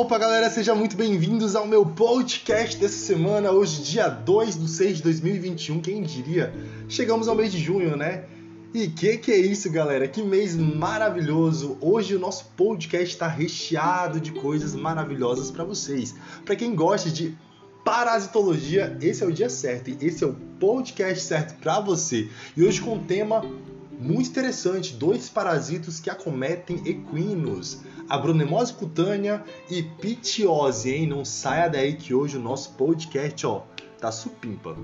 Opa, galera, sejam muito bem-vindos ao meu podcast dessa semana, hoje, dia 2 de 6 de 2021, quem diria? Chegamos ao mês de junho, né? E que que é isso, galera? Que mês maravilhoso! Hoje o nosso podcast está recheado de coisas maravilhosas para vocês. Para quem gosta de parasitologia, esse é o dia certo esse é o podcast certo para você. E hoje com um tema muito interessante, dois parasitos que acometem equinos, a bronemose cutânea e pitiose, hein? Não saia daí que hoje o nosso podcast, ó, tá supimpa.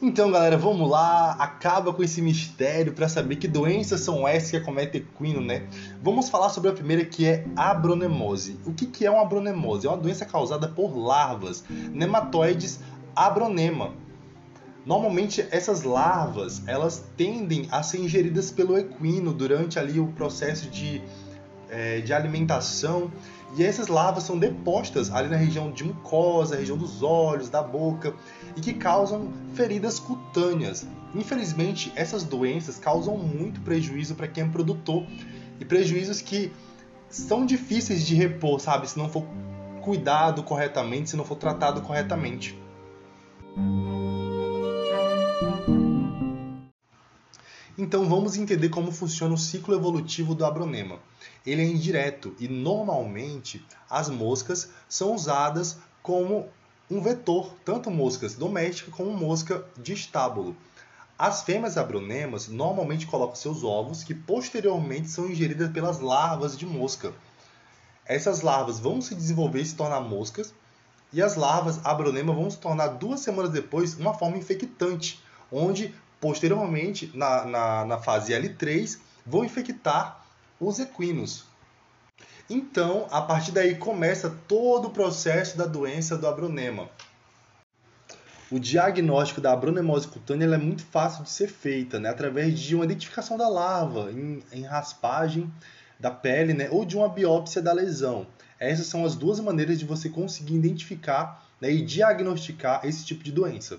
Então, galera, vamos lá, acaba com esse mistério para saber que doenças são essas que acometem equino, né? Vamos falar sobre a primeira que é abronemose. O que, que é uma abronemose? É uma doença causada por larvas, nematóides abronema. Normalmente essas larvas, elas tendem a ser ingeridas pelo equino durante ali o processo de, é, de alimentação e essas larvas são depostas ali na região de mucosa, região dos olhos, da boca e que causam feridas cutâneas. Infelizmente, essas doenças causam muito prejuízo para quem é produtor e prejuízos que são difíceis de repor, sabe, se não for cuidado corretamente, se não for tratado corretamente. Então vamos entender como funciona o ciclo evolutivo do abronema. Ele é indireto e normalmente as moscas são usadas como um vetor, tanto moscas domésticas como mosca de estábulo. As fêmeas abronemas normalmente colocam seus ovos, que posteriormente são ingeridas pelas larvas de mosca. Essas larvas vão se desenvolver e se tornar moscas, e as larvas abronema vão se tornar duas semanas depois uma forma infectante, onde posteriormente, na, na, na fase L3, vão infectar os equinos. Então, a partir daí começa todo o processo da doença do abronema. O diagnóstico da abronemose cutânea é muito fácil de ser feita, né? através de uma identificação da larva em, em raspagem da pele, né? ou de uma biópsia da lesão. Essas são as duas maneiras de você conseguir identificar né? e diagnosticar esse tipo de doença.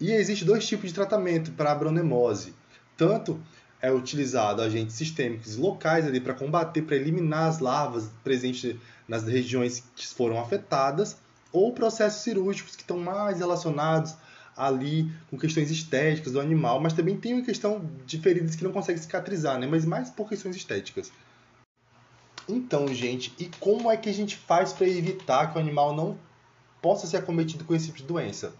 E existe dois tipos de tratamento para a abronemose. Tanto é utilizado agentes sistêmicos locais ali para combater, para eliminar as larvas presentes nas regiões que foram afetadas, ou processos cirúrgicos que estão mais relacionados ali com questões estéticas do animal, mas também tem uma questão de feridas que não conseguem cicatrizar, né? mas mais por questões estéticas. Então, gente, e como é que a gente faz para evitar que o animal não possa ser acometido com esse tipo de doença?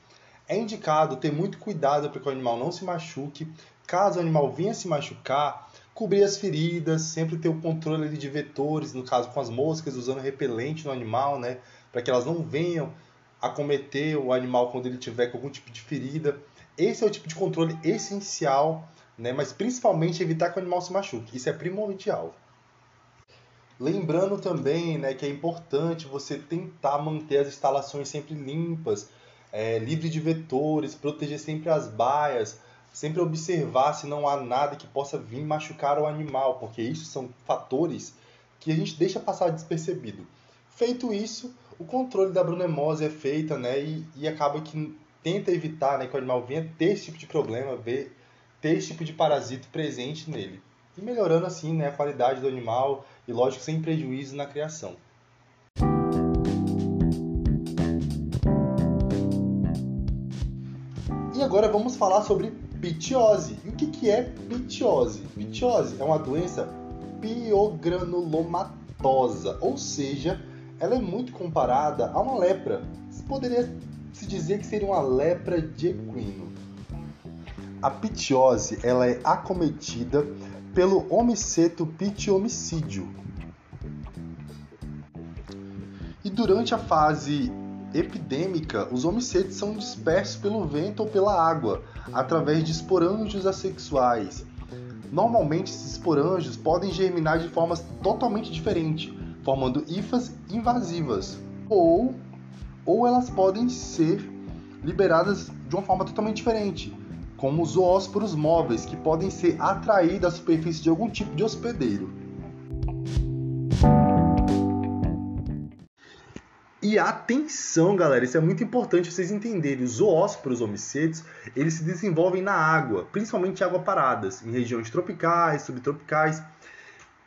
É indicado ter muito cuidado para que o animal não se machuque, caso o animal venha se machucar, cobrir as feridas, sempre ter o controle de vetores, no caso com as moscas, usando repelente no animal, né, para que elas não venham acometer o animal quando ele tiver com algum tipo de ferida. Esse é o tipo de controle essencial, né, mas principalmente evitar que o animal se machuque. Isso é primordial. Lembrando também né, que é importante você tentar manter as instalações sempre limpas, é, livre de vetores, proteger sempre as baias, sempre observar se não há nada que possa vir machucar o animal, porque isso são fatores que a gente deixa passar despercebido. Feito isso, o controle da brunemose é feita, né, e, e acaba que tenta evitar, né, que o animal venha ter esse tipo de problema, ver, ter esse tipo de parasito presente nele. E melhorando assim, né, a qualidade do animal e lógico sem prejuízo na criação. E agora vamos falar sobre pitiose. E o que, que é pitiose? Pitiose é uma doença piogranulomatosa, ou seja, ela é muito comparada a uma lepra. Se poderia se dizer que seria uma lepra de equino. A pitiose ela é acometida pelo homiceto pitiomicídio. E durante a fase epidêmica, os homicetos são dispersos pelo vento ou pela água, através de esporângios assexuais. Normalmente, esses esporângios podem germinar de formas totalmente diferentes, formando hifas invasivas, ou, ou elas podem ser liberadas de uma forma totalmente diferente, como os zoósporos móveis, que podem ser atraídos à superfície de algum tipo de hospedeiro. E atenção, galera, isso é muito importante vocês entenderem. Os zoósporos homicetos, eles se desenvolvem na água, principalmente água paradas, em regiões tropicais, subtropicais,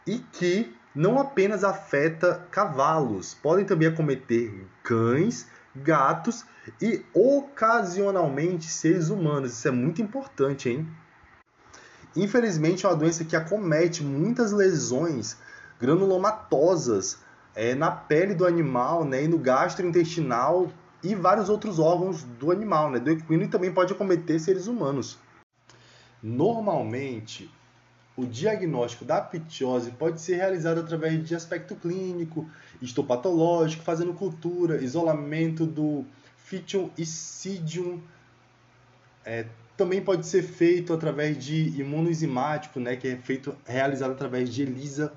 e que não apenas afeta cavalos, podem também acometer cães, gatos e ocasionalmente seres humanos. Isso é muito importante, hein? Infelizmente é uma doença que acomete muitas lesões granulomatosas é, na pele do animal né, e no gastrointestinal e vários outros órgãos do animal, né, do equino, e também pode acometer seres humanos. Normalmente, o diagnóstico da pitiose pode ser realizado através de aspecto clínico, histopatológico, fazendo cultura, isolamento do Fitium isidium. É, também pode ser feito através de imunoenzimático, né, que é feito realizado através de ELISA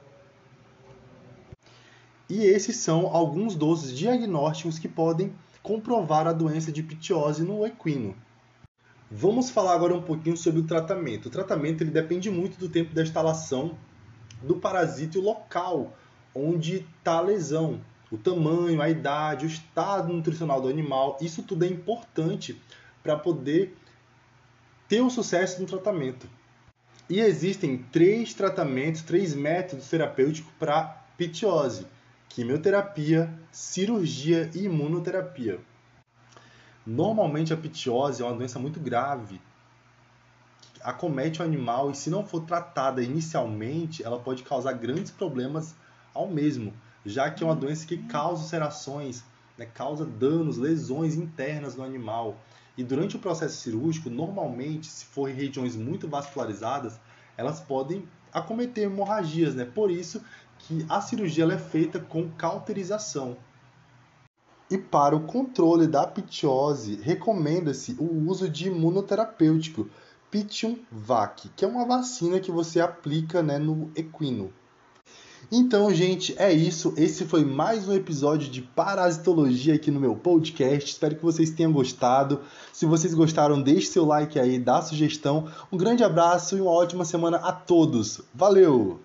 e esses são alguns dos diagnósticos que podem comprovar a doença de pitiose no equino. Vamos falar agora um pouquinho sobre o tratamento. O tratamento ele depende muito do tempo da instalação do parasita e o local onde está a lesão, o tamanho, a idade, o estado nutricional do animal. Isso tudo é importante para poder ter o um sucesso no tratamento. E existem três tratamentos, três métodos terapêuticos para pitiose quimioterapia, cirurgia e imunoterapia. Normalmente a pitiose é uma doença muito grave, acomete o animal e se não for tratada inicialmente, ela pode causar grandes problemas ao mesmo, já que é uma doença que causa ulcerações, né, causa danos, lesões internas no animal. E durante o processo cirúrgico, normalmente, se for em regiões muito vascularizadas, elas podem acometer hemorragias, né? Por isso que a cirurgia é feita com cauterização. E para o controle da pitiose, recomenda-se o uso de imunoterapêutico, Pitium Vac, que é uma vacina que você aplica né, no equino. Então, gente, é isso. Esse foi mais um episódio de parasitologia aqui no meu podcast. Espero que vocês tenham gostado. Se vocês gostaram, deixe seu like aí, dá sugestão. Um grande abraço e uma ótima semana a todos. Valeu!